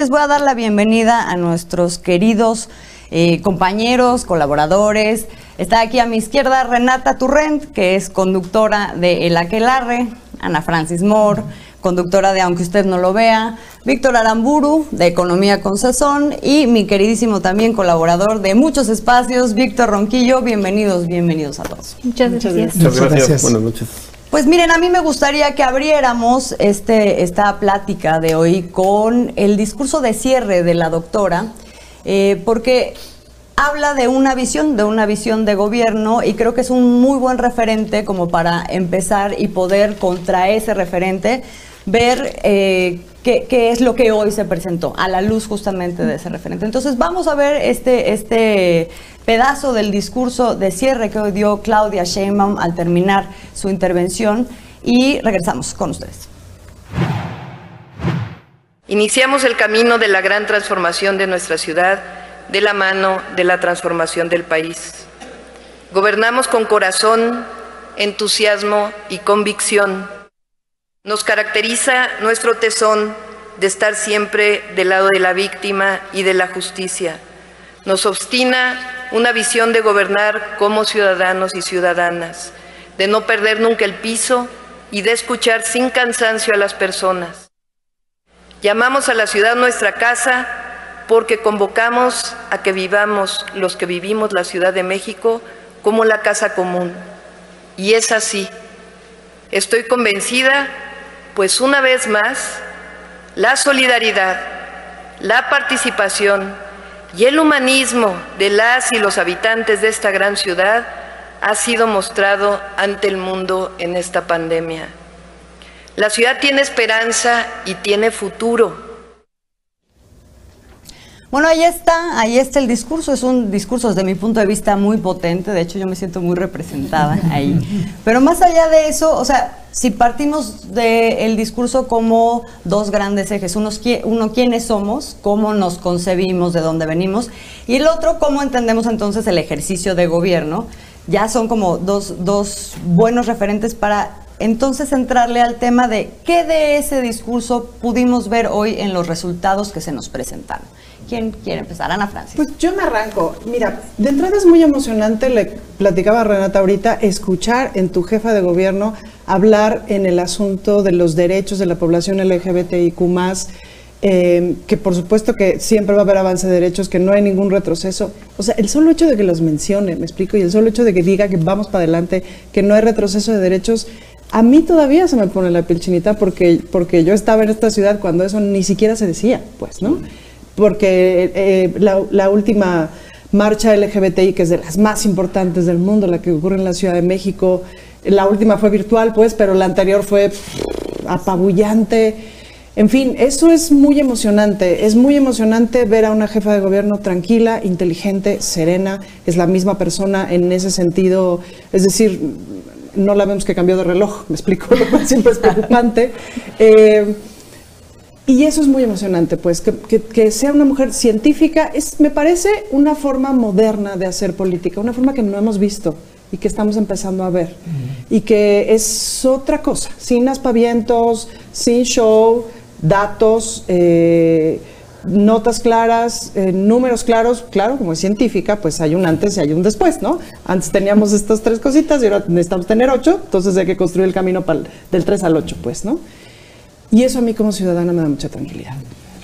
Les voy a dar la bienvenida a nuestros queridos eh, compañeros, colaboradores. Está aquí a mi izquierda Renata Turrent, que es conductora de El Aquelarre, Ana Francis Moore, conductora de Aunque usted no lo vea, Víctor Aramburu, de Economía con Sazón, y mi queridísimo también colaborador de muchos espacios, Víctor Ronquillo. Bienvenidos, bienvenidos a todos. Muchas gracias. Muchas gracias. Buenas noches. Pues miren, a mí me gustaría que abriéramos este, esta plática de hoy con el discurso de cierre de la doctora, eh, porque habla de una visión, de una visión de gobierno y creo que es un muy buen referente como para empezar y poder contra ese referente ver eh, qué, qué, es lo que hoy se presentó a la luz justamente de ese referente. Entonces vamos a ver este, este pedazo del discurso de cierre que dio Claudia Sheinbaum al terminar su intervención y regresamos con ustedes. Iniciamos el camino de la gran transformación de nuestra ciudad de la mano de la transformación del país. Gobernamos con corazón, entusiasmo y convicción nos caracteriza nuestro tesón de estar siempre del lado de la víctima y de la justicia. Nos obstina una visión de gobernar como ciudadanos y ciudadanas, de no perder nunca el piso y de escuchar sin cansancio a las personas. Llamamos a la ciudad nuestra casa porque convocamos a que vivamos los que vivimos la Ciudad de México como la casa común. Y es así. Estoy convencida pues una vez más, la solidaridad, la participación y el humanismo de las y los habitantes de esta gran ciudad ha sido mostrado ante el mundo en esta pandemia. La ciudad tiene esperanza y tiene futuro bueno, ahí está, ahí está el discurso. Es un discurso desde mi punto de vista muy potente. De hecho, yo me siento muy representada ahí. Pero más allá de eso, o sea, si partimos del discurso como dos grandes ejes, uno, uno quiénes somos, cómo nos concebimos, de dónde venimos, y el otro cómo entendemos entonces el ejercicio de gobierno, ya son como dos, dos buenos referentes para entonces entrarle al tema de qué de ese discurso pudimos ver hoy en los resultados que se nos presentaron. ¿Quién quiere empezar? Ana Francis. Pues yo me arranco. Mira, de entrada es muy emocionante, le platicaba a Renata ahorita, escuchar en tu jefa de gobierno hablar en el asunto de los derechos de la población LGBTIQ eh, que por supuesto que siempre va a haber avance de derechos, que no hay ningún retroceso. O sea, el solo hecho de que los mencione, me explico, y el solo hecho de que diga que vamos para adelante, que no hay retroceso de derechos, a mí todavía se me pone la piel chinita porque, porque yo estaba en esta ciudad cuando eso ni siquiera se decía, pues, ¿no? Porque eh, la, última marcha LGBTI, que es de las más importantes del mundo, la que ocurre en la Ciudad de México, la última fue virtual, pues, pero la anterior fue apabullante. En fin, eso es muy emocionante. Es muy emocionante ver a una jefa de gobierno tranquila, inteligente, serena. Es la misma persona en ese sentido. Es decir, no la vemos que cambió de reloj, me explico, lo cual siempre es preocupante. Eh, y eso es muy emocionante, pues, que, sea una mujer científica, es, me parece una forma moderna de hacer política, una forma que no hemos visto y que estamos empezando a ver. Y que es otra cosa, sin aspavientos, sin show, datos, eh, notas claras, eh, números claros, claro, como es científica, pues hay un antes y hay un después, ¿no? Antes teníamos estas tres cositas y ahora necesitamos tener ocho, entonces hay que construir el camino del 3 al 8, pues, ¿no? Y eso a mí como ciudadana me da mucha tranquilidad.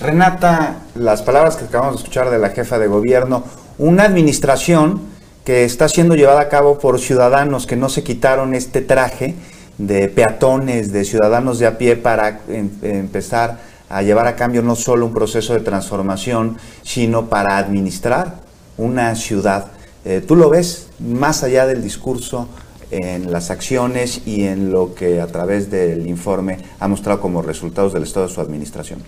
Renata, las palabras que acabamos de escuchar de la jefa de gobierno, una administración que está siendo llevada a cabo por ciudadanos que no se quitaron este traje de peatones, de ciudadanos de a pie para em, empezar a llevar a cambio no solo un proceso de transformación, sino para administrar una ciudad. Eh, ¿Tú lo ves más allá del discurso en las acciones y en lo que a través del informe ha mostrado como resultados del estado de su administración.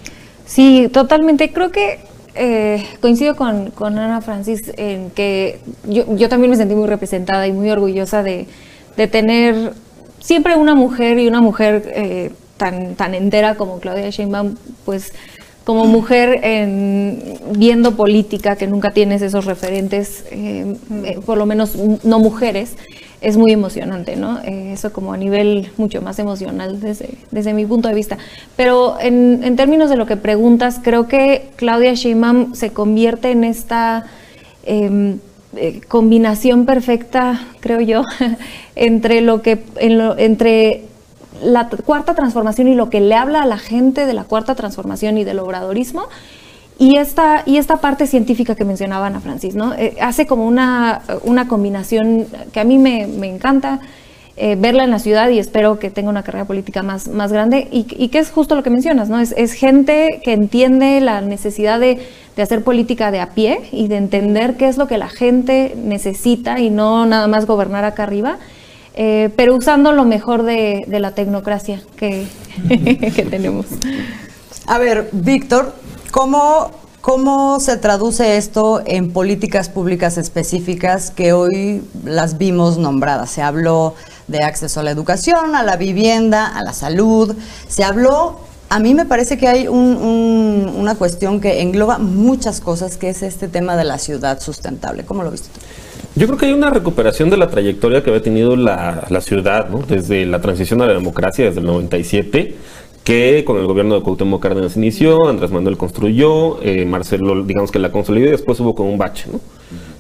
Sí, totalmente. Creo que eh, coincido con, Ana Francis en que yo, también me sentí muy representada y muy orgullosa de, tener siempre una mujer y una mujer eh, tan, tan entera como Claudia Sheinbaum, pues como mujer en, viendo política, que nunca tienes esos referentes, eh, por lo menos no mujeres, es muy emocionante, ¿no? Eh, eso como a nivel mucho más emocional desde, desde mi punto de vista. Pero en, en términos de lo que preguntas, creo que Claudia Sheinbaum se convierte en esta em, eh, combinación perfecta, creo yo, entre lo que, entre la cuarta transformación y lo que le habla a la gente de la cuarta transformación y del obradorismo y esta, y esta parte científica que mencionaba Ana Francis, ¿no? Eh, hace como una, una, combinación que a mí me, encanta eh, verla en la ciudad y espero que tenga una carrera política más, más grande y, que es justo lo que mencionas, ¿no? Es, es gente que entiende la necesidad de, de, hacer política de a pie y de entender qué es lo que la gente necesita y no nada más gobernar acá arriba. Eh, pero usando lo mejor de, de la tecnocracia que, que tenemos. A ver, Víctor, ¿Cómo, ¿Cómo se traduce esto en políticas públicas específicas que hoy las vimos nombradas? Se habló de acceso a la educación, a la vivienda, a la salud. Se habló, a mí me parece que hay una cuestión que engloba muchas cosas, que es este tema de la ciudad sustentable. ¿Cómo lo viste tú? Yo creo que hay una recuperación de la trayectoria que había tenido la, la ciudad, ¿no? desde la transición a la democracia, desde el 97 que con el gobierno de Cuauhtémoc Cárdenas inició, Andrés Manuel construyó, eh, Marcelo, digamos que la consolidó y después hubo como un bache, ¿no?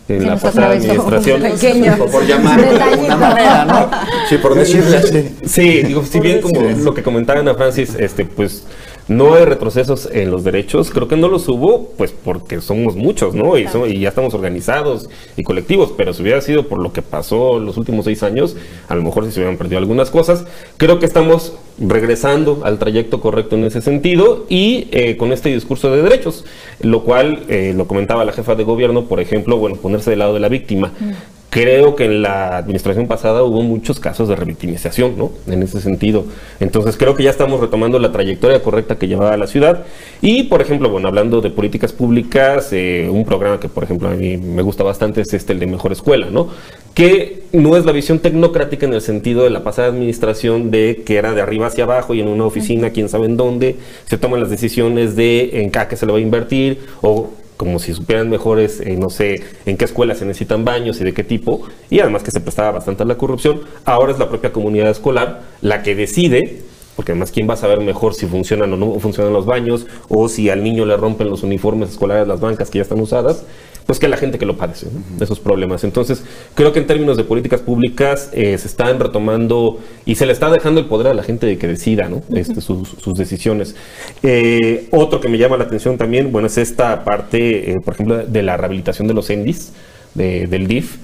En la pasada administración. Por llamar de una manera, ¿no? Sí, por decirle así. Sí, digo, si bien como lo que comentaba Ana Francis, este, pues no hay retrocesos en los derechos, creo que no los hubo, pues porque somos muchos, ¿no? Y, y, ya estamos organizados y colectivos, pero si hubiera sido por lo que pasó los últimos seis años, a lo mejor si se hubieran perdido algunas cosas. Creo que estamos regresando al trayecto correcto en ese sentido y eh, con este discurso de derechos, lo cual eh, lo comentaba la jefa de gobierno, por ejemplo, bueno, ponerse del lado de la víctima. Mm. Creo que en la administración pasada hubo muchos casos de revictimización, ¿no? En ese sentido. Entonces creo que ya estamos retomando la trayectoria correcta que llevaba la ciudad. Y, por ejemplo, bueno, hablando de políticas públicas, eh, un programa que, por ejemplo, a mí me gusta bastante es este, el de Mejor Escuela, ¿no? Que no es la visión tecnocrática en el sentido de la pasada administración de que era de arriba hacia abajo y en una oficina, quién sabe en dónde, se toman las decisiones de en qué se le va a invertir o como si supieran mejores, eh, no sé, en qué escuelas se necesitan baños y de qué tipo, y además que se prestaba bastante a la corrupción, ahora es la propia comunidad escolar la que decide, porque además quién va a saber mejor si funcionan o no funcionan los baños, o si al niño le rompen los uniformes escolares las bancas que ya están usadas, pues que la gente que lo padece, esos problemas. Entonces, creo que en términos de políticas públicas eh, se están retomando y se le está dejando el poder a la gente de que decida ¿no? este, sus, decisiones. Eh, otro que me llama la atención también, bueno, es esta parte, eh, por ejemplo, de la rehabilitación de los ENDIS, del DIF.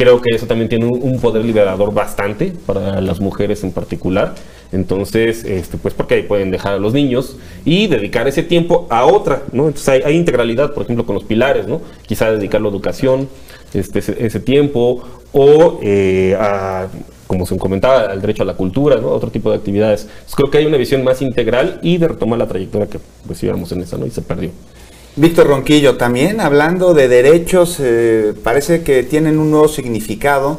Creo que eso también tiene un poder liberador bastante para las mujeres en particular. Entonces, este, pues porque ahí pueden dejar a los niños y dedicar ese tiempo a otra, ¿no? Entonces hay, integralidad, por ejemplo, con los pilares, ¿no? Quizá dedicarlo a educación, este, ese, tiempo, o eh, a, como se comentaba, al derecho a la cultura, ¿no? Otro tipo de actividades. creo que hay una visión más integral y de retomar la trayectoria que pues en esa, ¿no? Y se perdió. Víctor Ronquillo, también hablando de derechos, eh, parece que tienen un nuevo significado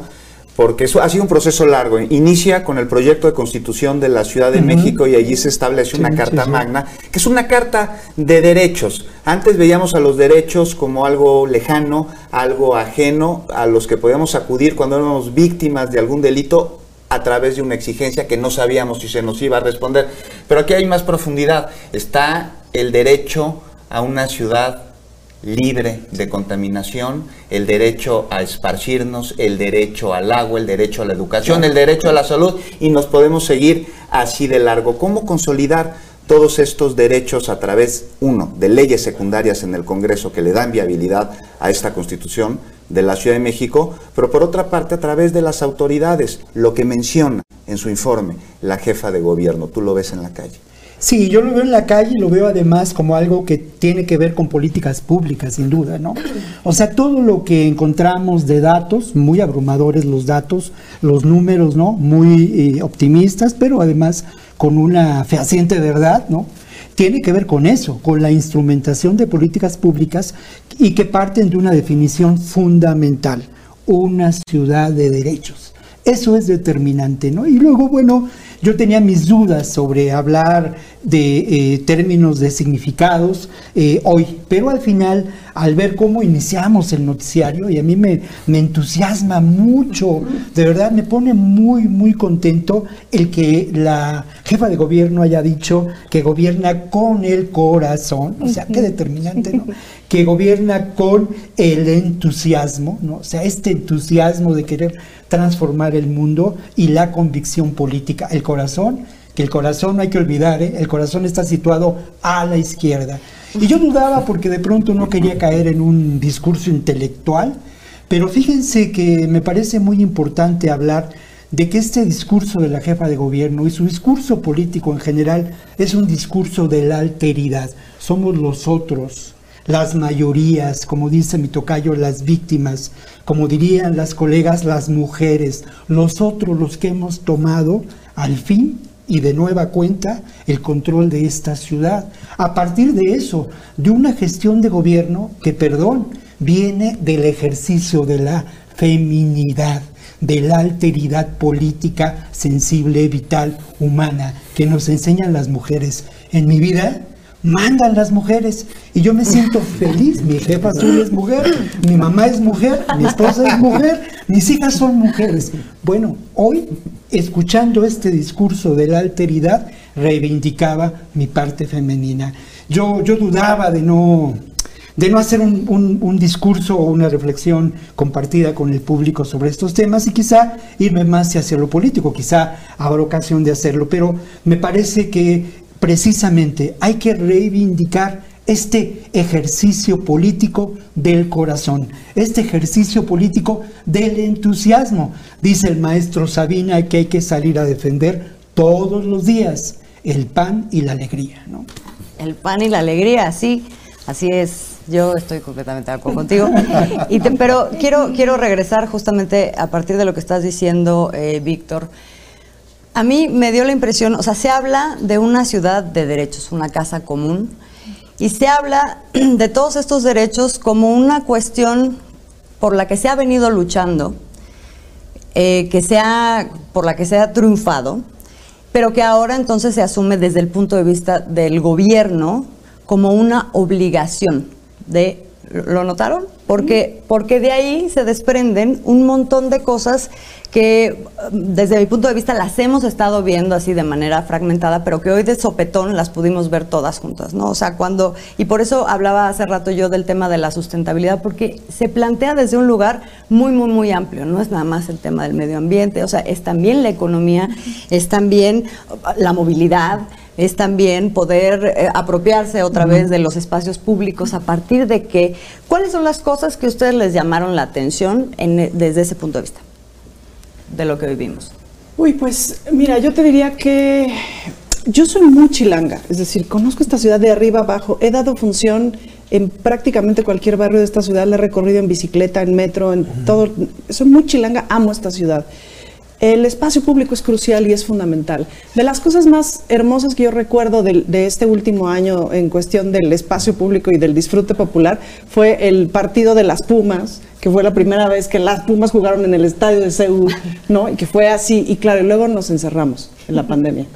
porque eso ha sido un proceso largo. Inicia con el proyecto de constitución de la Ciudad de México y allí se establece una carta magna, que es una carta de derechos. Antes veíamos a los derechos como algo lejano, algo ajeno, a los que podíamos acudir cuando éramos víctimas de algún delito a través de una exigencia que no sabíamos si se nos iba a responder. Pero aquí hay más profundidad. Está el derecho a una ciudad libre de contaminación, el derecho a esparcirnos, el derecho al agua, el derecho a la educación, el derecho a la salud y nos podemos seguir así de largo. ¿Cómo consolidar todos estos derechos a través, uno, de leyes secundarias en el Congreso que le dan viabilidad a esta Constitución de la Ciudad de México, pero por otra parte a través de las autoridades, lo que menciona en su informe la jefa de gobierno, tú lo ves en la calle. Sí, yo lo veo en la calle y lo veo además como algo que tiene que ver con políticas públicas, sin duda, ¿no? O sea, todo lo que encontramos de datos, muy abrumadores los datos, los números, ¿no? Muy eh, optimistas, pero además con una fehaciente verdad, ¿no? Tiene que ver con eso, con la instrumentación de políticas públicas y que parten de una definición fundamental, una ciudad de derechos. Eso es determinante, ¿no? Y luego, bueno, yo tenía mis dudas sobre hablar de eh, términos de significados eh, hoy, pero al final, al ver cómo iniciamos el noticiario, y a mí me, me, entusiasma mucho, de verdad me pone muy, muy contento el que la jefa de gobierno haya dicho que gobierna con el corazón, o sea, qué determinante, ¿no? Que gobierna con el entusiasmo, ¿no? O sea, este entusiasmo de querer transformar el mundo y la convicción política, el corazón que el corazón no hay que olvidar, ¿eh? el corazón está situado a la izquierda. Y yo dudaba porque de pronto no quería caer en un discurso intelectual, pero fíjense que me parece muy importante hablar de que este discurso de la jefa de gobierno y su discurso político en general es un discurso de la alteridad. Somos los otros, las mayorías, como dice mi tocayo, las víctimas, como dirían las colegas, las mujeres, los otros los que hemos tomado al fin y de nueva cuenta el control de esta ciudad. A partir de eso, de una gestión de gobierno que, perdón, viene del ejercicio de la feminidad, de la alteridad política, sensible, vital, humana, que nos enseñan las mujeres. En mi vida mandan las mujeres y yo me siento feliz. Mi jefa azul es mujer, mi mamá es mujer, mi esposa es mujer, mis hijas son mujeres. Bueno, hoy escuchando este discurso de la alteridad, reivindicaba mi parte femenina. Yo, yo dudaba de no, de no hacer un, discurso o una reflexión compartida con el público sobre estos temas y quizá irme más hacia lo político, quizá habrá ocasión de hacerlo, pero me parece que precisamente hay que reivindicar este ejercicio político del corazón, este ejercicio político del entusiasmo. Dice el maestro Sabina que hay que salir a defender todos los días el pan y la alegría. ¿no? El pan y la alegría, sí, así es. Yo estoy completamente de acuerdo contigo. pero quiero, quiero regresar justamente a partir de lo que estás diciendo, eh, Víctor. A mí me dio la impresión, o sea, se habla de una ciudad de derechos, una casa común, y se habla de todos estos derechos como una cuestión por la que se ha venido luchando, eh, que sea, por la que se ha triunfado, pero que ahora entonces se asume desde el punto de vista del gobierno como una obligación de ¿Lo notaron? Porque, porque de ahí se desprenden un montón de cosas que desde mi punto de vista las hemos estado viendo así de manera fragmentada, pero que hoy de sopetón las pudimos ver todas juntas, ¿no? O sea, cuando, y por eso hablaba hace rato yo del tema de la sustentabilidad, porque se plantea desde un lugar muy, muy, muy amplio, no es nada más el tema del medio ambiente, o sea, es también la economía, es también la movilidad, es también poder eh, apropiarse otra vez de los espacios públicos a partir de que, ¿cuáles son las cosas que ustedes les llamaron la atención en, desde ese punto de vista de lo que vivimos? Uy, pues mira, yo te diría que yo soy muy chilanga, es decir, conozco esta ciudad de arriba abajo, he dado función en prácticamente cualquier barrio de esta ciudad, la he recorrido en bicicleta, en metro, en todo, soy muy chilanga, amo esta ciudad. El espacio público es crucial y es fundamental. De las cosas más hermosas que yo recuerdo de, este último año en cuestión del espacio público y del disfrute popular fue el partido de las Pumas, que fue la primera vez que las Pumas jugaron en el estadio de Seúl, ¿no? Y que fue así. Y claro, y luego nos encerramos en la pandemia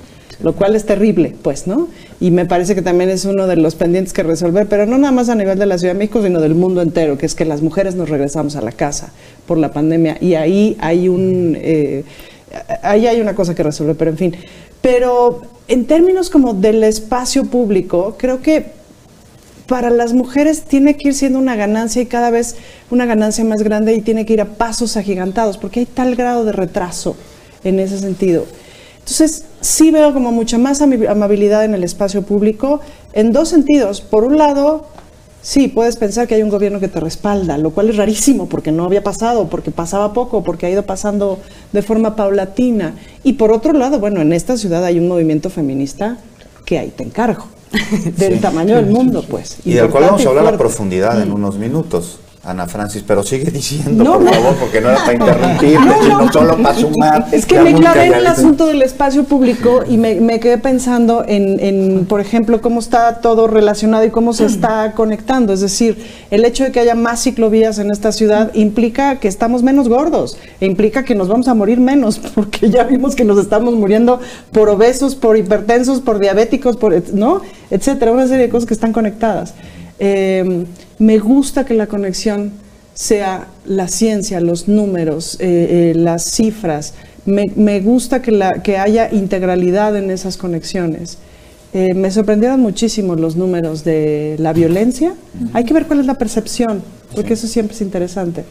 lo cual es terrible, pues, ¿no? Y me parece que también es uno de los pendientes que resolver, pero no nada más a nivel de la Ciudad de México, sino del mundo entero, que es que las mujeres nos regresamos a la casa por la pandemia y ahí hay un, eh, ahí hay una cosa que resolver, pero en fin. Pero en términos como del espacio público, creo que para las mujeres tiene que ir siendo una ganancia y cada vez una ganancia más grande y tiene que ir a pasos agigantados, porque hay tal grado de retraso en ese sentido. Entonces, sí veo como mucha más amabilidad en el espacio público en dos sentidos. Por un lado, sí, puedes pensar que hay un gobierno que te respalda, lo cual es rarísimo porque no había pasado, porque pasaba poco, porque ha ido pasando de forma paulatina. Y por otro lado, bueno, en esta ciudad hay un movimiento feminista que ahí te encargo, del tamaño del mundo, pues. Y del cual vamos a hablar a profundidad en unos minutos. Ana Francis, pero sigue diciendo, por favor, porque no era para interrumpirte, sino solo para sumar. Es que me clavé en el asunto del espacio público y me, quedé pensando en, por ejemplo, cómo está todo relacionado y cómo se está conectando. Es decir, el hecho de que haya más ciclovías en esta ciudad implica que estamos menos gordos, e implica que nos vamos a morir menos, porque ya vimos que nos estamos muriendo por obesos, por hipertensos, por diabéticos, por, ¿no? etcétera, una serie de cosas que están conectadas. Eh, me gusta que la conexión sea la ciencia, los números, eh, eh, las cifras. Me, gusta que, la, que, haya integralidad en esas conexiones. me sorprendieron muchísimo los números de la violencia. Hay que ver cuál es la percepción, porque eso siempre es interesante.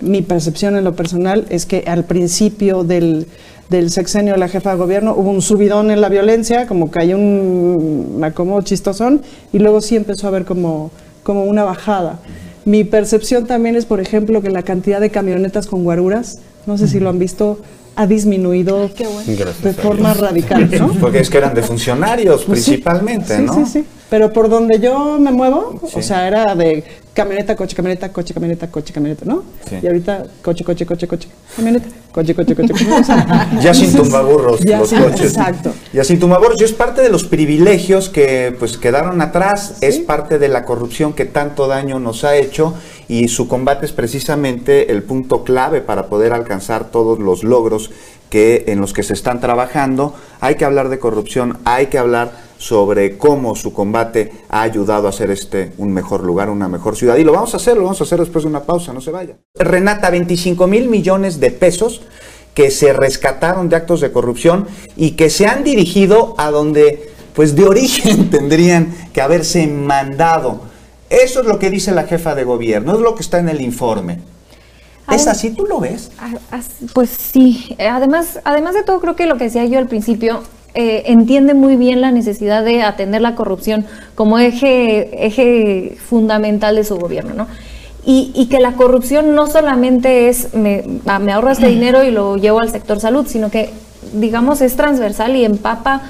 mi percepción en lo personal es que al principio del, del sexenio de la jefa de gobierno, hubo un subidón en la violencia, como que hay un como chistosón, y luego sí empezó a haber como, como una bajada. Mi percepción también es, por ejemplo, que la cantidad de camionetas con guaruras, no sé si lo han visto, ha disminuido de forma radical, ¿no? Porque es que eran de funcionarios pues principalmente, ¿no? Sí, sí, Pero por donde yo me muevo, o sea, era de camioneta, coche, camioneta, coche, camioneta, coche, camioneta, ¿no? Y ahorita coche, coche, coche, coche, camioneta, coche, coche, coche, coche. ya sin tumbaburros los coches. Exacto. Ya sin tumbaburros. Y es parte de los privilegios que pues quedaron atrás, es parte de la corrupción que tanto daño nos ha hecho y su combate es precisamente el punto clave para poder alcanzar todos los logros que en los que se están trabajando. Hay que hablar de corrupción, hay que hablar sobre cómo su combate ha ayudado a hacer este un mejor lugar, una mejor ciudad. Y lo vamos a hacer, lo vamos a hacer después de una pausa, no se vaya. Renata, 25 mil millones de pesos que se rescataron de actos de corrupción y que se han dirigido a donde, pues de origen tendrían que haberse mandado eso es lo que dice la jefa de gobierno, es lo que está en el informe. ¿Es así? ¿Tú lo ves? Pues sí. Además, además de todo, creo que lo que decía yo al principio, eh, entiende muy bien la necesidad de atender la corrupción como eje, eje fundamental de su gobierno, ¿no? Y, que la corrupción no solamente es me, ah, me ahorro este dinero y lo llevo al sector salud, sino que, digamos, es transversal y empapa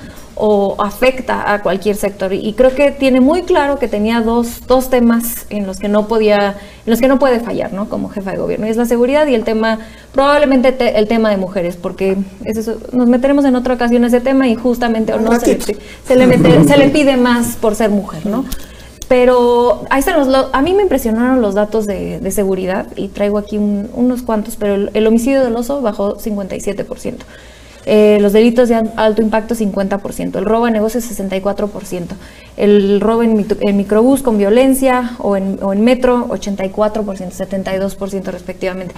o afecta a cualquier sector. Y creo que tiene muy claro que tenía dos, dos temas en los que no podía, en los que no puede fallar, ¿no? Como jefa de gobierno. Y es la seguridad y el tema, probablemente el tema de mujeres, porque nos meteremos en otra ocasión ese tema y justamente o no se le, se le, se le pide más por ser mujer, ¿no? Pero ahí están los, a mí me impresionaron los datos de, de seguridad y traigo aquí unos cuantos, pero el, el homicidio del oso bajó 57%. Eh, los delitos de alto impacto 50%, el robo a negocios 64%, el robo en, microbús con violencia o en, metro 84%, 72% respectivamente.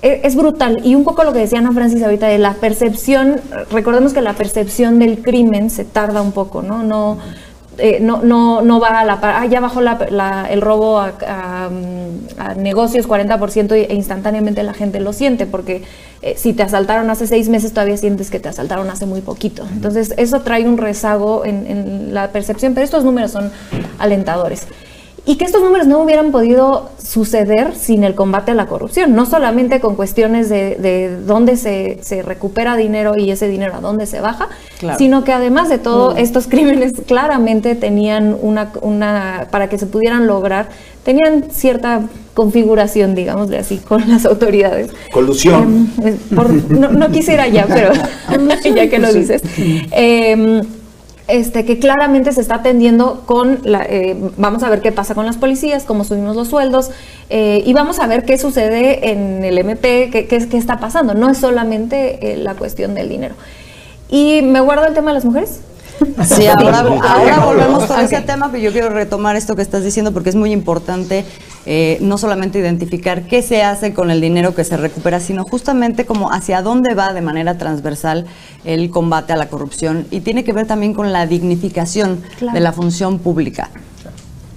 E, es brutal. Y un poco lo que decía Ana Francis ahorita de la percepción, recordemos que la percepción del crimen se tarda un poco, ¿no? No eh, no, no, no va a la par. Ah, ya bajó el robo a, negocios 40% e instantáneamente la gente lo siente, porque eh, si te asaltaron hace seis meses, todavía sientes que te asaltaron hace muy poquito. Entonces, eso trae un rezago en, en la percepción, pero estos números son alentadores y que estos números no hubieran podido suceder sin el combate a la corrupción, no solamente con cuestiones de, dónde se, recupera dinero y ese dinero a dónde se baja, sino que además de todo, mm. estos crímenes claramente tenían una, una, para que se pudieran lograr, tenían cierta configuración, digámosle así, con las autoridades. Colusión. Em, no, quisiera ya, pero ya que lo dices. Eh, este, que claramente se está atendiendo con, la, eh, vamos a ver qué pasa con las policías, cómo subimos los sueldos eh, y vamos a ver qué sucede en el MP, qué, qué, está pasando. No es solamente eh, la cuestión del dinero. Y me guardo el tema de las mujeres. Sí, ahora, volvemos a ese tema, pero yo quiero retomar esto que estás diciendo porque es muy importante eh, no solamente identificar qué se hace con el dinero que se recupera, sino justamente como hacia dónde va de manera transversal el combate a la corrupción y tiene que ver también con la dignificación de la función pública.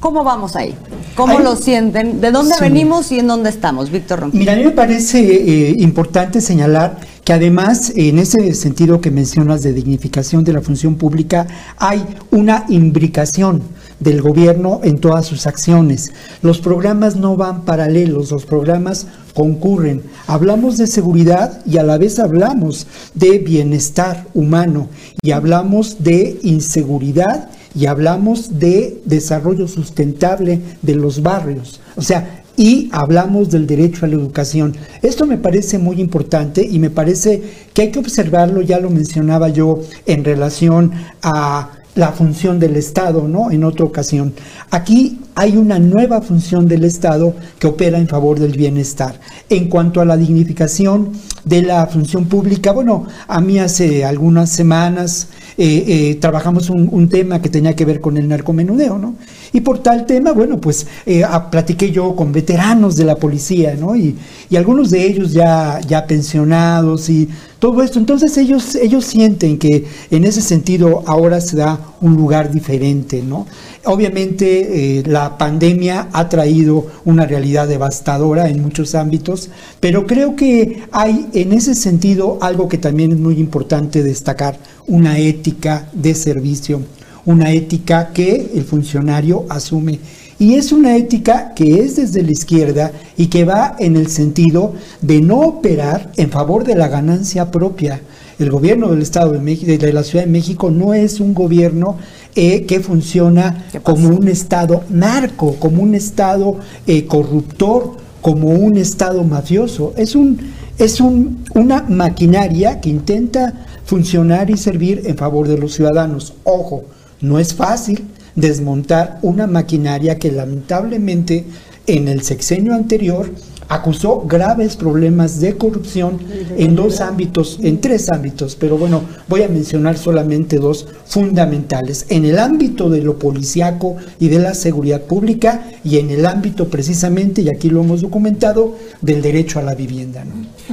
¿Cómo vamos ahí? ¿Cómo lo sienten? ¿De dónde venimos y en dónde estamos? Víctor Ronquillo. Mira, a mí me parece eh, importante señalar que además, en ese sentido que mencionas de dignificación de la función pública, hay una imbricación del gobierno en todas sus acciones. Los programas no van paralelos, los programas concurren. Hablamos de seguridad y a la vez hablamos de bienestar humano y hablamos de inseguridad y hablamos de desarrollo sustentable de los barrios. O sea, y hablamos del derecho a la educación. Esto me parece muy importante y me parece que hay que observarlo, ya lo mencionaba yo en relación a la función del Estado, ¿no? En otra ocasión. Aquí hay una nueva función del Estado que opera en favor del bienestar. En cuanto a la dignificación de la función pública, bueno, a mí hace algunas semanas eh, eh, trabajamos un, tema que tenía que ver con el narcomenudeo, ¿no? Y por tal tema, bueno, pues eh, platiqué yo con veteranos de la policía, ¿no? Y, y, algunos de ellos ya, ya pensionados y todo esto. Entonces ellos, ellos sienten que en ese sentido ahora se da un lugar diferente, ¿no? Obviamente la pandemia ha traído una realidad devastadora en muchos ámbitos, pero creo que hay en ese sentido algo que también es muy importante destacar, una ética de servicio, una ética que el funcionario asume. Y es una ética que es desde la izquierda y que va en el sentido de no operar en favor de la ganancia propia. El gobierno del Estado de México, de la Ciudad de México, no es un gobierno eh, que funciona como un Estado narco, como un Estado eh, corruptor, como un Estado mafioso. Es, un, es un, una maquinaria que intenta funcionar y servir en favor de los ciudadanos. Ojo, no es fácil desmontar una maquinaria que lamentablemente en el sexenio anterior acusó graves problemas de corrupción en dos ámbitos, en tres ámbitos, pero bueno, voy a mencionar solamente dos fundamentales, en el ámbito de lo policiaco y de la seguridad pública y en el ámbito precisamente, y aquí lo hemos documentado, del derecho a la vivienda.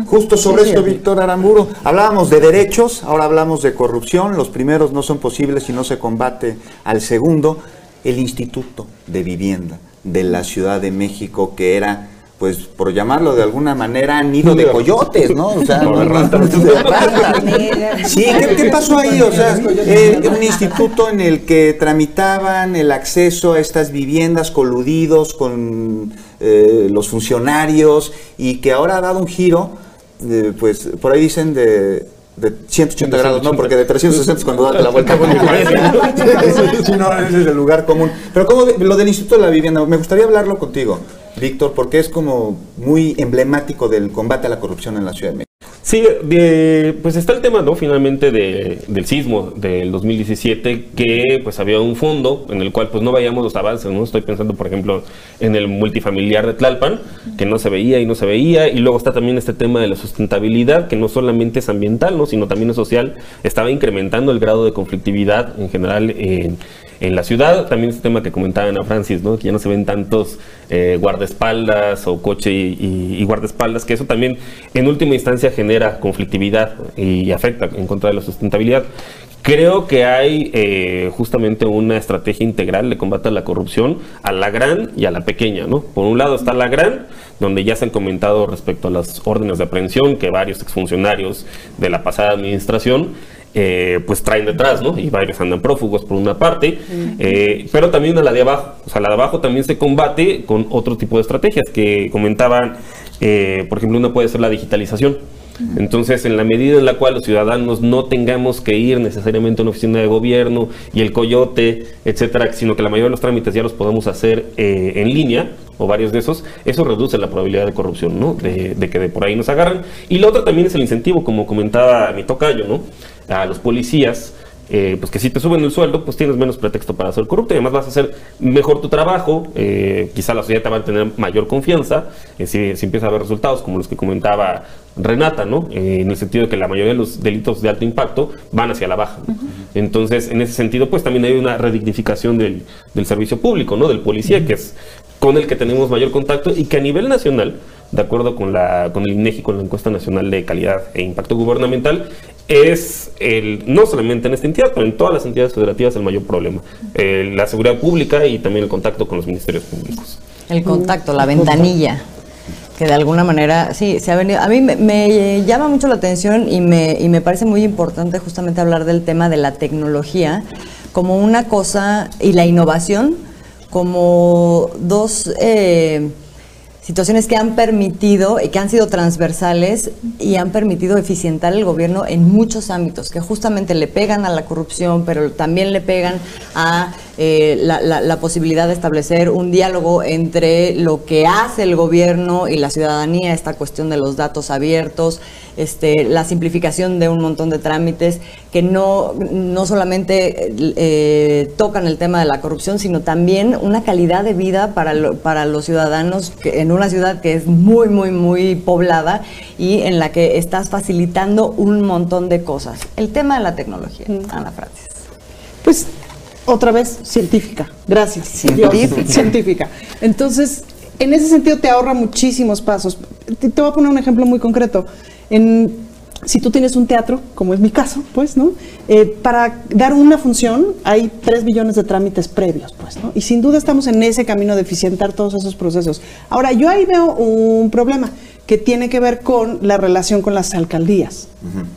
Justo sobre esto, Víctor Aramburo, hablábamos de derechos, ahora hablamos de corrupción, los primeros no son posibles si no se combate al segundo, el Instituto de Vivienda de la Ciudad de México, que era pues por llamarlo de alguna manera, nido de coyotes, ¿no? O sea, Sí, ¿qué, pasó ahí? O sea, eh, un instituto en el que tramitaban el acceso a estas viviendas coludidos con eh, los funcionarios y que ahora ha dado un giro, pues por ahí dicen de de 180 grados, no, porque de 360 es cuando da la vuelta. sí, no, ese es el lugar común. Pero como lo del Instituto de la Vivienda, me gustaría hablarlo contigo, Víctor, porque es como muy emblemático del combate a la corrupción en la Ciudad de México. Sí, pues está el tema, ¿no? Finalmente del sismo del 2017, que pues había un fondo en el cual pues no veíamos los avances, ¿no? Estoy pensando, por ejemplo, en el multifamiliar de Tlalpan, que no se veía y no se veía, y luego está también este tema de la sustentabilidad, que no solamente es ambiental, ¿no? Sino también es social, estaba incrementando el grado de conflictividad en general en en la ciudad. También este tema que comentaba Ana Francis, ¿no? que ya no se ven tantos eh, guardaespaldas o coche y, guardaespaldas, que eso también en última instancia genera conflictividad y afecta en contra de la sustentabilidad. Creo que hay eh, justamente una estrategia integral de combate a la corrupción a la gran y a la pequeña, ¿no? Por un lado está la gran, donde ya se han comentado respecto a las órdenes de aprehensión que varios exfuncionarios de la pasada administración eh, pues traen detrás, ¿no? Y varios andan prófugos por una parte, eh, pero también a la de abajo. O sea, la de abajo también se combate con otro tipo de estrategias que comentaban, eh, por ejemplo, una puede ser la digitalización. Entonces, en la medida en la cual los ciudadanos no tengamos que ir necesariamente a una oficina de gobierno y el coyote, etcétera, sino que la mayoría de los trámites ya los podemos hacer en línea, o varios de esos, eso reduce la probabilidad de corrupción, ¿no? De, de, que de por ahí nos agarran. Y lo otro también es el incentivo, como comentaba mi tocayo, ¿no? a los policías, eh, pues que si te suben el sueldo, pues tienes menos pretexto para ser corrupto y además vas a hacer mejor tu trabajo, eh, quizá la sociedad te va a tener mayor confianza eh, si, si, empieza a haber resultados como los que comentaba Renata, ¿no? en el sentido de que la mayoría de los delitos de alto impacto van hacia la baja. Entonces, en ese sentido, pues también hay una redignificación del, del servicio público, ¿no? Del policía, que es con el que tenemos mayor contacto y que a nivel nacional de acuerdo con, la, con el INEGI, con la encuesta nacional de calidad e impacto gubernamental, es el, no solamente en esta entidad, pero en todas las entidades federativas el mayor problema. la seguridad pública y también el contacto con los ministerios públicos. El contacto, la ventanilla que de alguna manera, sí, se ha venido. A mí me, llama mucho la atención y me, y me, parece muy importante justamente hablar del tema de la tecnología como una cosa y la innovación como dos eh, situaciones que han permitido y que han sido transversales y han permitido eficientar el gobierno en muchos ámbitos, que justamente le pegan a la corrupción, pero también le pegan a eh, la, posibilidad de establecer un diálogo entre lo que hace el gobierno y la ciudadanía, esta cuestión de los datos abiertos, este, la simplificación de un montón de trámites que no, no solamente eh, tocan el tema de la corrupción, sino también una calidad de vida para, para los ciudadanos en una ciudad que es muy, muy, muy poblada y en la que estás facilitando un montón de cosas. El tema de la tecnología, mm. Ana Francis. Pues otra vez científica. Gracias. Científica. científica. Entonces, en ese sentido te ahorra muchísimos pasos. Te, voy a poner un ejemplo muy concreto. En, si tú tienes un teatro, como es mi caso, pues, ¿no? Eh, para dar una función hay tres billones de trámites previos, pues, ¿no? Y sin duda estamos en ese camino de eficientar todos esos procesos. Ahora, yo ahí veo un problema que tiene que ver con la relación con las alcaldías,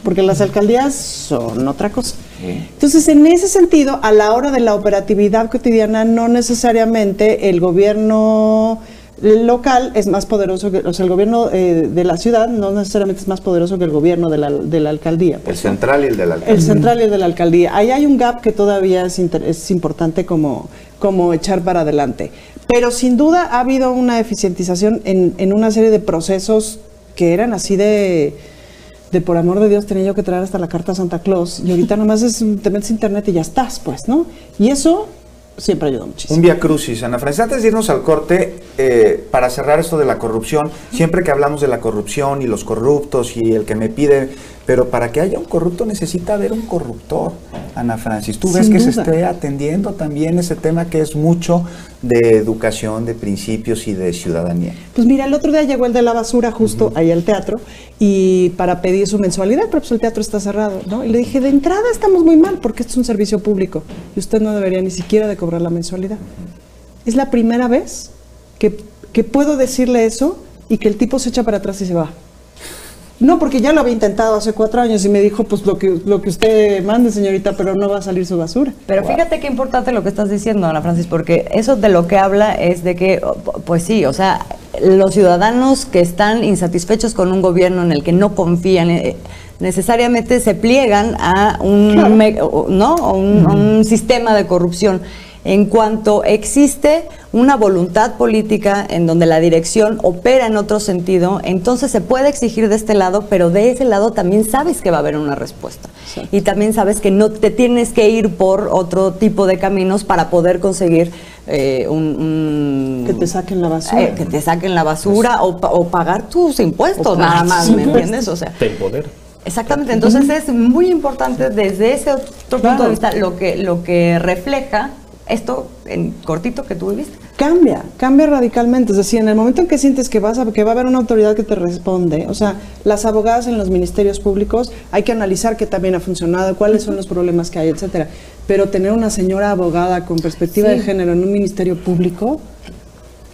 porque las alcaldías son otra cosa. Entonces, en ese sentido, a la hora de la operatividad cotidiana, no necesariamente el gobierno local es más poderoso que, o sea, el gobierno eh, de la ciudad no necesariamente es más poderoso que el gobierno de la, de la alcaldía. el central y el de la alcaldía. El central y el de la alcaldía. Ahí hay un gap que todavía es, es importante como, como echar para adelante. Pero sin duda ha habido una eficientización en, en una serie de procesos que eran así de de por amor de Dios tenía yo que traer hasta la carta a Santa Claus y ahorita nomás es, te metes internet y ya estás, pues, ¿no? Y eso siempre ayuda muchísimo. Un via crucis, Ana Francis. Antes de irnos al corte, eh, para cerrar esto de la corrupción, siempre que hablamos de la corrupción y los corruptos y el que me pide, pero para que haya un corrupto necesita haber un corruptor, Ana Francis. ¿Tú ves que se esté atendiendo también ese tema que es mucho de educación, de principios y de ciudadanía? Pues mira, el otro día llegó el de la basura justo ahí al teatro y para pedir su mensualidad, pero pues el teatro está cerrado, ¿no? Y le dije, de entrada estamos muy mal porque esto es un servicio público y usted no debería ni siquiera de cobrar la mensualidad. Es la primera vez que, que puedo decirle eso y que el tipo se echa para atrás y se va. No, porque ya lo había intentado hace cuatro años y me dijo, pues lo que, lo que usted mande, señorita, pero no va a salir su basura. Pero fíjate qué importante lo que estás diciendo, Ana Francis, porque eso de lo que habla es de que, pues sí, o sea, los ciudadanos que están insatisfechos con un gobierno en el que no confían, eh, necesariamente se pliegan a un, ¿no? un sistema de corrupción en cuanto existe una voluntad política en donde la dirección opera en otro sentido, entonces se puede exigir de este lado, pero de ese lado también sabes que va a haber una respuesta. Y también sabes que no te tienes que ir por otro tipo de caminos para poder conseguir eh, un, Que te saquen la basura. Eh, que te saquen la basura o, pagar tus impuestos, nada más, ¿me entiendes? O sea, te poder. Exactamente, entonces es muy importante desde ese otro punto de vista lo que, lo que refleja esto en cortito que tú viviste. Cambia, cambia radicalmente. Es decir, en el momento en que sientes que, vas a, que va a haber una autoridad que te responde, o sea, las abogadas en los ministerios públicos, hay que analizar qué también ha funcionado, cuáles son los problemas que hay, etcétera. Pero tener una señora abogada con perspectiva de género en un ministerio público,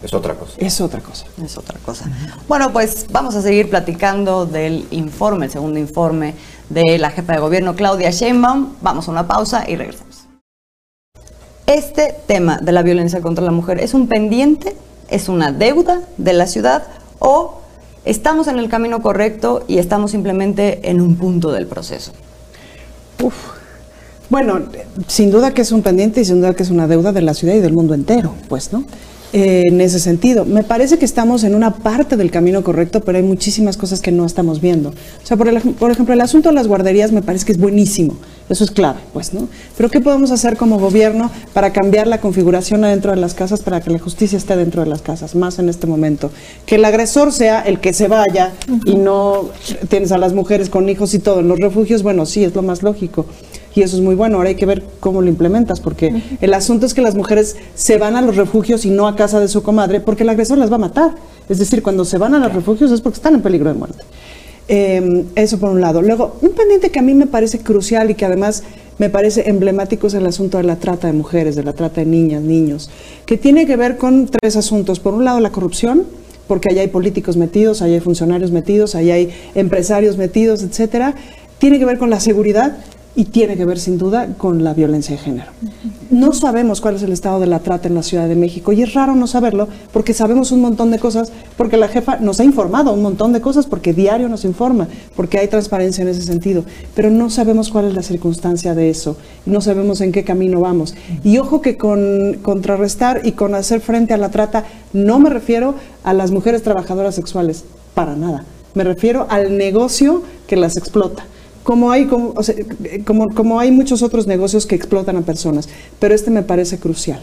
es otra cosa. Es otra cosa. Es otra cosa. Bueno, pues vamos a seguir platicando del informe, el segundo informe de la jefa de gobierno, Claudia Sheinbaum. Vamos a una pausa y regresamos este tema de la violencia contra la mujer es un pendiente, es una deuda de la ciudad o estamos en el camino correcto y estamos simplemente en un punto del proceso. Bueno, sin duda que es un pendiente y sin duda que es una deuda de la ciudad y del mundo entero, pues, ¿no? Eh, en ese sentido. Me parece que estamos en una parte del camino correcto, pero hay muchísimas cosas que no estamos viendo. O sea, por, ejemplo, el asunto de las guarderías me parece que es buenísimo. Eso es clave, pues, ¿no? Pero ¿qué podemos hacer como gobierno para cambiar la configuración adentro de las casas para que la justicia esté dentro de las casas, más en este momento? Que el agresor sea el que se vaya y no tienes a las mujeres con hijos y todo. En los refugios, bueno, sí, es lo más lógico y eso es muy bueno. Ahora hay que ver cómo lo implementas, porque el asunto es que las mujeres se van a los refugios y no a casa de su comadre, porque el agresor las va a matar. Es decir, cuando se van a los refugios es porque están en peligro de muerte. Em, eso por un lado. Luego, un pendiente que a mí me parece crucial y que además me parece emblemático es el asunto de la trata de mujeres, de la trata de niñas, niños, que tiene que ver con tres asuntos. Por un lado, la corrupción, porque allá hay políticos metidos, allá hay funcionarios metidos, allá hay empresarios metidos, etcétera. Tiene que ver con la seguridad, y tiene que ver sin duda con la violencia de género. No sabemos cuál es el estado de la trata en la Ciudad de México y es raro no saberlo porque sabemos un montón de cosas, porque la jefa nos ha informado un montón de cosas, porque diario nos informa, porque hay transparencia en ese sentido, pero no sabemos cuál es la circunstancia de eso, no sabemos en qué camino vamos. Y ojo que con contrarrestar y con hacer frente a la trata no me refiero a las mujeres trabajadoras sexuales, para nada. Me refiero al negocio que las explota como hay, como, como, hay muchos otros negocios que explotan a personas, pero este me parece crucial.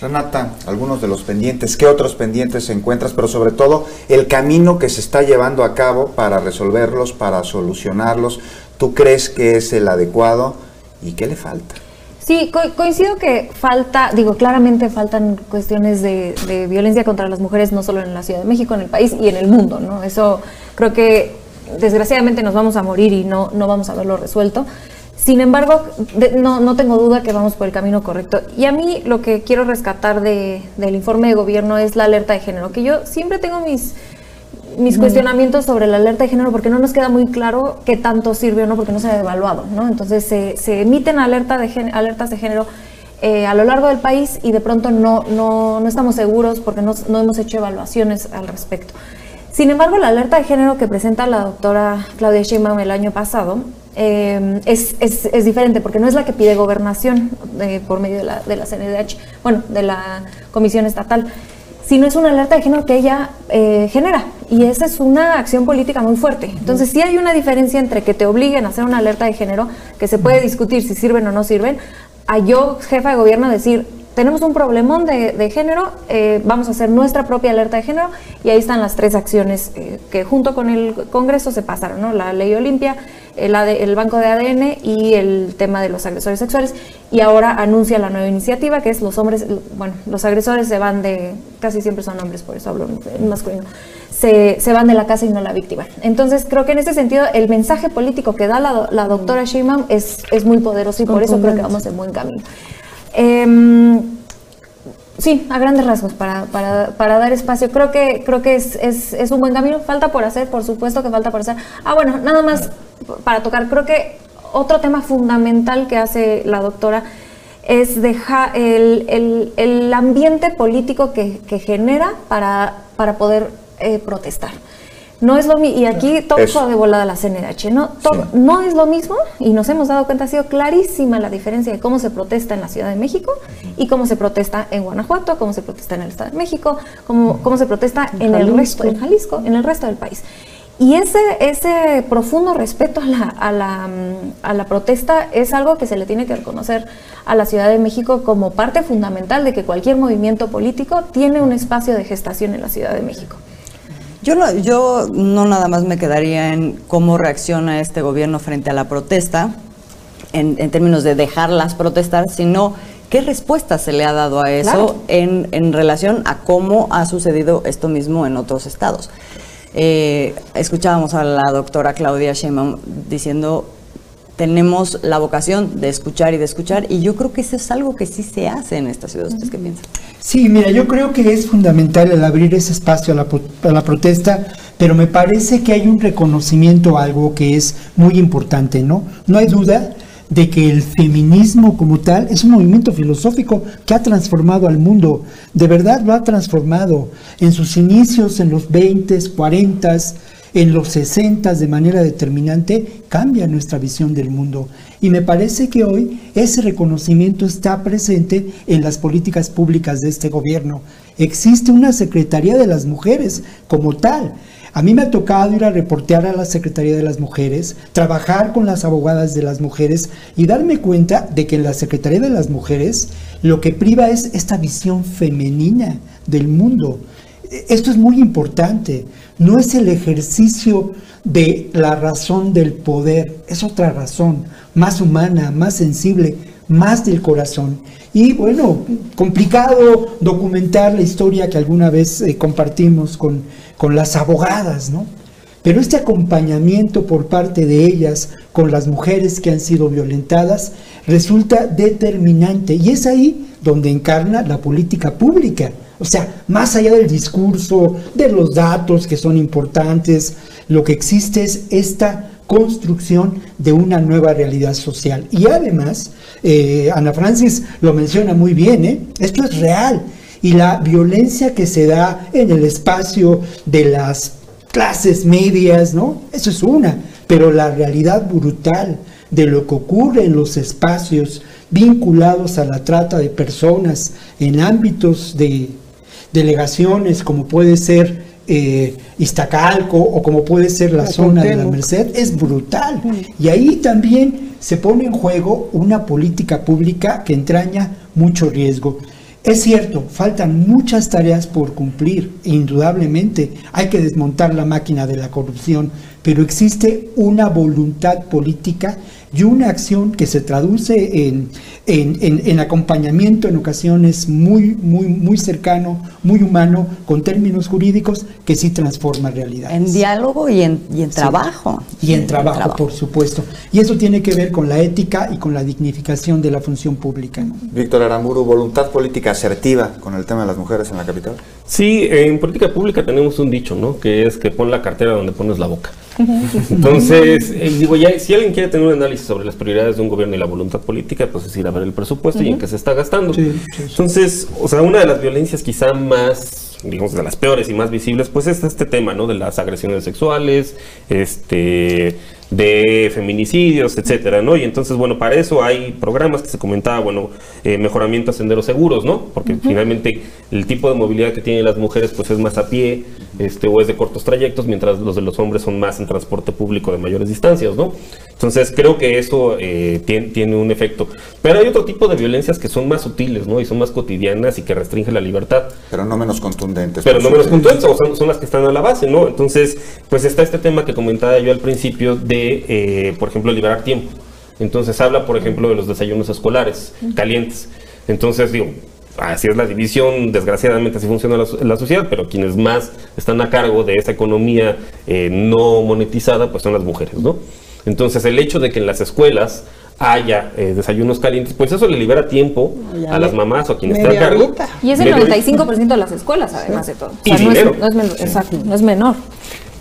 Renata, algunos de los pendientes, ¿qué otros pendientes encuentras? Pero sobre todo el camino que se está llevando a cabo para resolverlos, para solucionarlos. ¿Tú crees que es el adecuado y qué le falta? Sí, coincido que falta, digo, claramente faltan cuestiones de, de, violencia contra las mujeres, no solo en la Ciudad de México, en el país y en el mundo, ¿no? Eso creo que desgraciadamente nos vamos a morir y no, no vamos a verlo resuelto. Sin embargo, no, no, tengo duda que vamos por el camino correcto. Y a mí lo que quiero rescatar de, del informe de gobierno es la alerta de género, que yo siempre tengo mis, mis cuestionamientos sobre la alerta de género porque no nos queda muy claro qué tanto sirve o no, porque no se ha evaluado. ¿no? Entonces se, se emiten alerta de, alertas de género eh, a lo largo del país y de pronto no, no, no estamos seguros porque no, no hemos hecho evaluaciones al respecto. Sin embargo, la alerta de género que presenta la doctora Claudia Sheinbaum el año pasado eh, es, es, diferente porque no es la que pide gobernación eh, por medio de la, de la CNDH, bueno, de la Comisión Estatal, sino es una alerta de género que ella eh, genera y esa es una acción política muy fuerte. Entonces sí hay una diferencia entre que te obliguen a hacer una alerta de género, que se puede discutir si sirven o no sirven, a yo, jefa de gobierno, decir, tenemos un problemón de, género, eh, vamos a hacer nuestra propia alerta de género y ahí están las tres acciones eh, que junto con el Congreso se pasaron, ¿no? La ley Olimpia, el, el, banco de ADN y el tema de los agresores sexuales y ahora anuncia la nueva iniciativa que es los hombres, bueno, los agresores se van de, casi siempre son hombres, por eso hablo en masculino. Se, se, van de la casa y no la víctima. Entonces, creo que en ese sentido el mensaje político que da la, la doctora Sheinbaum es, es muy poderoso y por eso creo que vamos en buen camino. Em, sí, a grandes rasgos, para, para, dar espacio. Creo que, creo que es, es, un buen camino. Falta por hacer, por supuesto que falta por hacer. Ah, bueno, nada más para tocar. Creo que otro tema fundamental que hace la doctora es dejar el, el, ambiente político que, que genera para, para poder eh, protestar. No es lo mismo, y aquí todo eso. de volada la CNH, ¿no? No es lo mismo, y nos hemos dado cuenta, ha sido clarísima la diferencia de cómo se protesta en la Ciudad de México y cómo se protesta en Guanajuato, cómo se protesta en el Estado de México, cómo, cómo se protesta en, el resto, en Jalisco, en el resto del país. Y ese, ese profundo respeto a la, a, la, a la protesta es algo que se le tiene que reconocer a la Ciudad de México como parte fundamental de que cualquier movimiento político tiene un espacio de gestación en la Ciudad de México. Yo no, yo no nada más me quedaría en cómo reacciona este gobierno frente a la protesta, en, términos de dejarlas protestar, sino qué respuesta se le ha dado a eso en, en, relación a cómo ha sucedido esto mismo en otros estados. Eh, escuchábamos a la doctora Claudia Sheinbaum diciendo tenemos la vocación de escuchar y de escuchar, y yo creo que eso es algo que sí se hace en esta ciudad. ¿Ustedes qué piensan? Sí, mira, yo creo que es fundamental el abrir ese espacio a la, a la protesta, pero me parece que hay un reconocimiento algo que es muy importante, ¿no? No hay duda de que el feminismo como tal es un movimiento filosófico que ha transformado al mundo, de verdad lo ha transformado en sus inicios en los 20, 40, en los 60 de manera determinante cambia nuestra visión del mundo. Y me parece que hoy ese reconocimiento está presente en las políticas públicas de este gobierno. Existe una Secretaría de las Mujeres como tal. A mí me ha tocado ir a reportear a la Secretaría de las Mujeres, trabajar con las abogadas de las mujeres y darme cuenta de que en la Secretaría de las Mujeres lo que priva es esta visión femenina del mundo. Esto es muy importante no es el ejercicio de la razón del poder, es otra razón, más humana, más sensible, más del corazón. Y bueno, complicado documentar la historia que alguna vez eh, compartimos con, con las abogadas, ¿no? Pero este acompañamiento por parte de ellas con las mujeres que han sido violentadas resulta determinante y es ahí donde encarna la política pública. O sea, más allá del discurso, de los datos que son importantes, lo que existe es esta construcción de una nueva realidad social. Y además, eh, Ana Francis lo menciona muy bien, ¿eh? esto es real. Y la violencia que se da en el espacio de las clases medias, ¿no? Eso es una. Pero la realidad brutal de lo que ocurre en los espacios vinculados a la trata de personas en ámbitos de delegaciones como puede ser eh, Iztacalco o como puede ser la, zona de la Merced, es brutal. Y ahí también se pone en juego una política pública que entraña mucho riesgo. Es cierto, faltan muchas tareas por cumplir, indudablemente. Hay que desmontar la máquina de la corrupción, pero existe una voluntad política y una acción que se traduce en, en, acompañamiento en ocasiones muy, muy, muy cercano, muy humano, con términos jurídicos, que sí transforma realidades. En diálogo y en, y en trabajo. Y en, trabajo, por supuesto. Y eso tiene que ver con la ética y con la dignificación de la función pública. Víctor Aramburu, voluntad política asertiva con el tema de las mujeres en la capital. Sí, en política pública tenemos un dicho, ¿no? Que es que pon la cartera donde pones la boca. Entonces, eh, digo, ya, si alguien quiere tener un análisis sobre las prioridades de un gobierno y la voluntad política, pues es ir a ver el presupuesto y en qué se está gastando. Entonces, o sea, una de las violencias quizá más digamos, de las peores y más visibles, pues es este tema, ¿no? De las agresiones sexuales, este, de feminicidios, etcétera, ¿no? Y entonces, bueno, para eso hay programas que se comentaba, bueno, eh, mejoramiento a senderos seguros, ¿no? Porque finalmente el tipo de movilidad que tienen las mujeres, pues es más a pie, este, o es de cortos trayectos, mientras los de los hombres son más en transporte público de mayores distancias, ¿no? Entonces, creo que eso eh, tiene, tiene, un efecto. Pero hay otro tipo de violencias que son más sutiles, ¿no? Y son más cotidianas y que restringen la libertad. Pero no menos contundentes. Pero no menos contundentes, o son, son las que están a la base, ¿no? Entonces, pues está este tema que comentaba yo al principio de eh, por ejemplo, liberar tiempo. Entonces habla, por ejemplo, de los desayunos escolares calientes. Entonces, digo, así es la división, desgraciadamente así funciona la, sociedad, pero quienes más están a cargo de esa economía eh, no monetizada, pues son las mujeres, ¿no? Entonces, el hecho de que en las escuelas haya eh, desayunos calientes, pues eso le libera tiempo a las mamás o a quienes están a cargo. Y es el 95% de las escuelas, además de todo. y dinero. exacto, no es menor.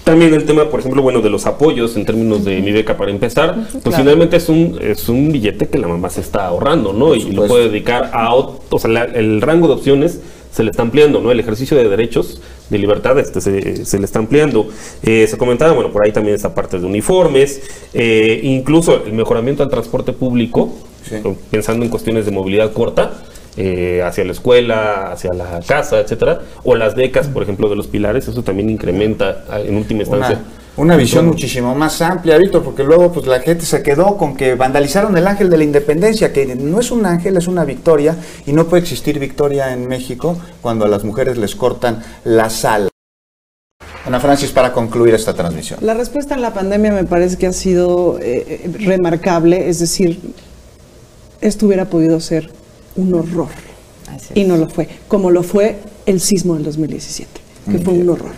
También el tema, por ejemplo, bueno, de los apoyos en términos de mi beca para empezar, pues finalmente es un, es un billete que la mamá se está ahorrando, ¿no? Y lo puede dedicar a, o sea, el rango de opciones se le está ampliando, ¿no? El ejercicio de derechos de libertad este, se, le está ampliando. Eh, se comentaba, bueno, por ahí también esta parte de uniformes, eh, incluso el mejoramiento del transporte público, pensando en cuestiones de movilidad corta, eh, hacia la escuela, hacia la casa, etcétera, o las becas, por ejemplo, de los pilares, eso también incrementa en última instancia. Una, visión muchísimo más amplia, Víctor, porque luego pues la gente se quedó con que vandalizaron el ángel de la independencia, que no es un ángel, es una victoria, y no puede existir victoria en México cuando a las mujeres les cortan la sal. Ana Francis, para concluir esta transmisión. La respuesta en la pandemia me parece que ha sido eh, eh, remarcable, es decir, esto hubiera podido ser un horror. Y no lo fue, como lo fue el sismo del 2017, que fue un horror.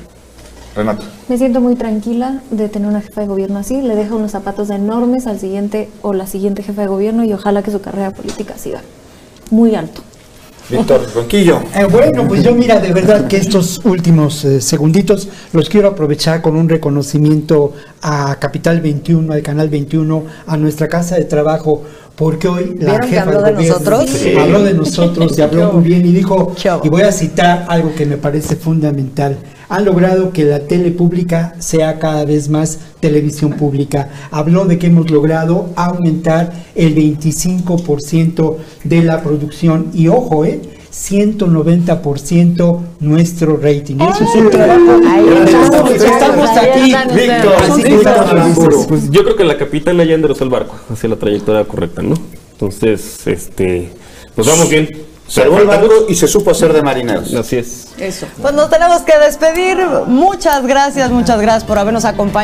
Renato. Me siento muy tranquila de tener una jefa de gobierno así. Le dejo unos zapatos enormes al siguiente o la siguiente jefa de gobierno y ojalá que su carrera política siga muy alto. Víctor Ronquillo. Eh, bueno, pues yo mira, de verdad que estos últimos eh, segunditos los quiero aprovechar con un reconocimiento a Capital 21, al Canal 21, a nuestra casa de trabajo, porque hoy la jefa habló de nosotros? habló de nosotros y habló muy bien y dijo, y voy a citar algo que me parece fundamental, han logrado que la tele pública sea cada vez más televisión pública. Habló de que hemos logrado aumentar el 25% de la producción y ojo, eh, 190% nuestro rating. Eso es un trabajo. Estamos aquí, Víctor. Pues yo creo que la capitana ya enderezó el barco hacia la trayectoria correcta, ¿no? Entonces, este, nos vamos bien. Se el barco y se supo hacer de marineros. Así es. Eso. Pues nos tenemos que despedir. Muchas gracias, muchas gracias por habernos acompañado.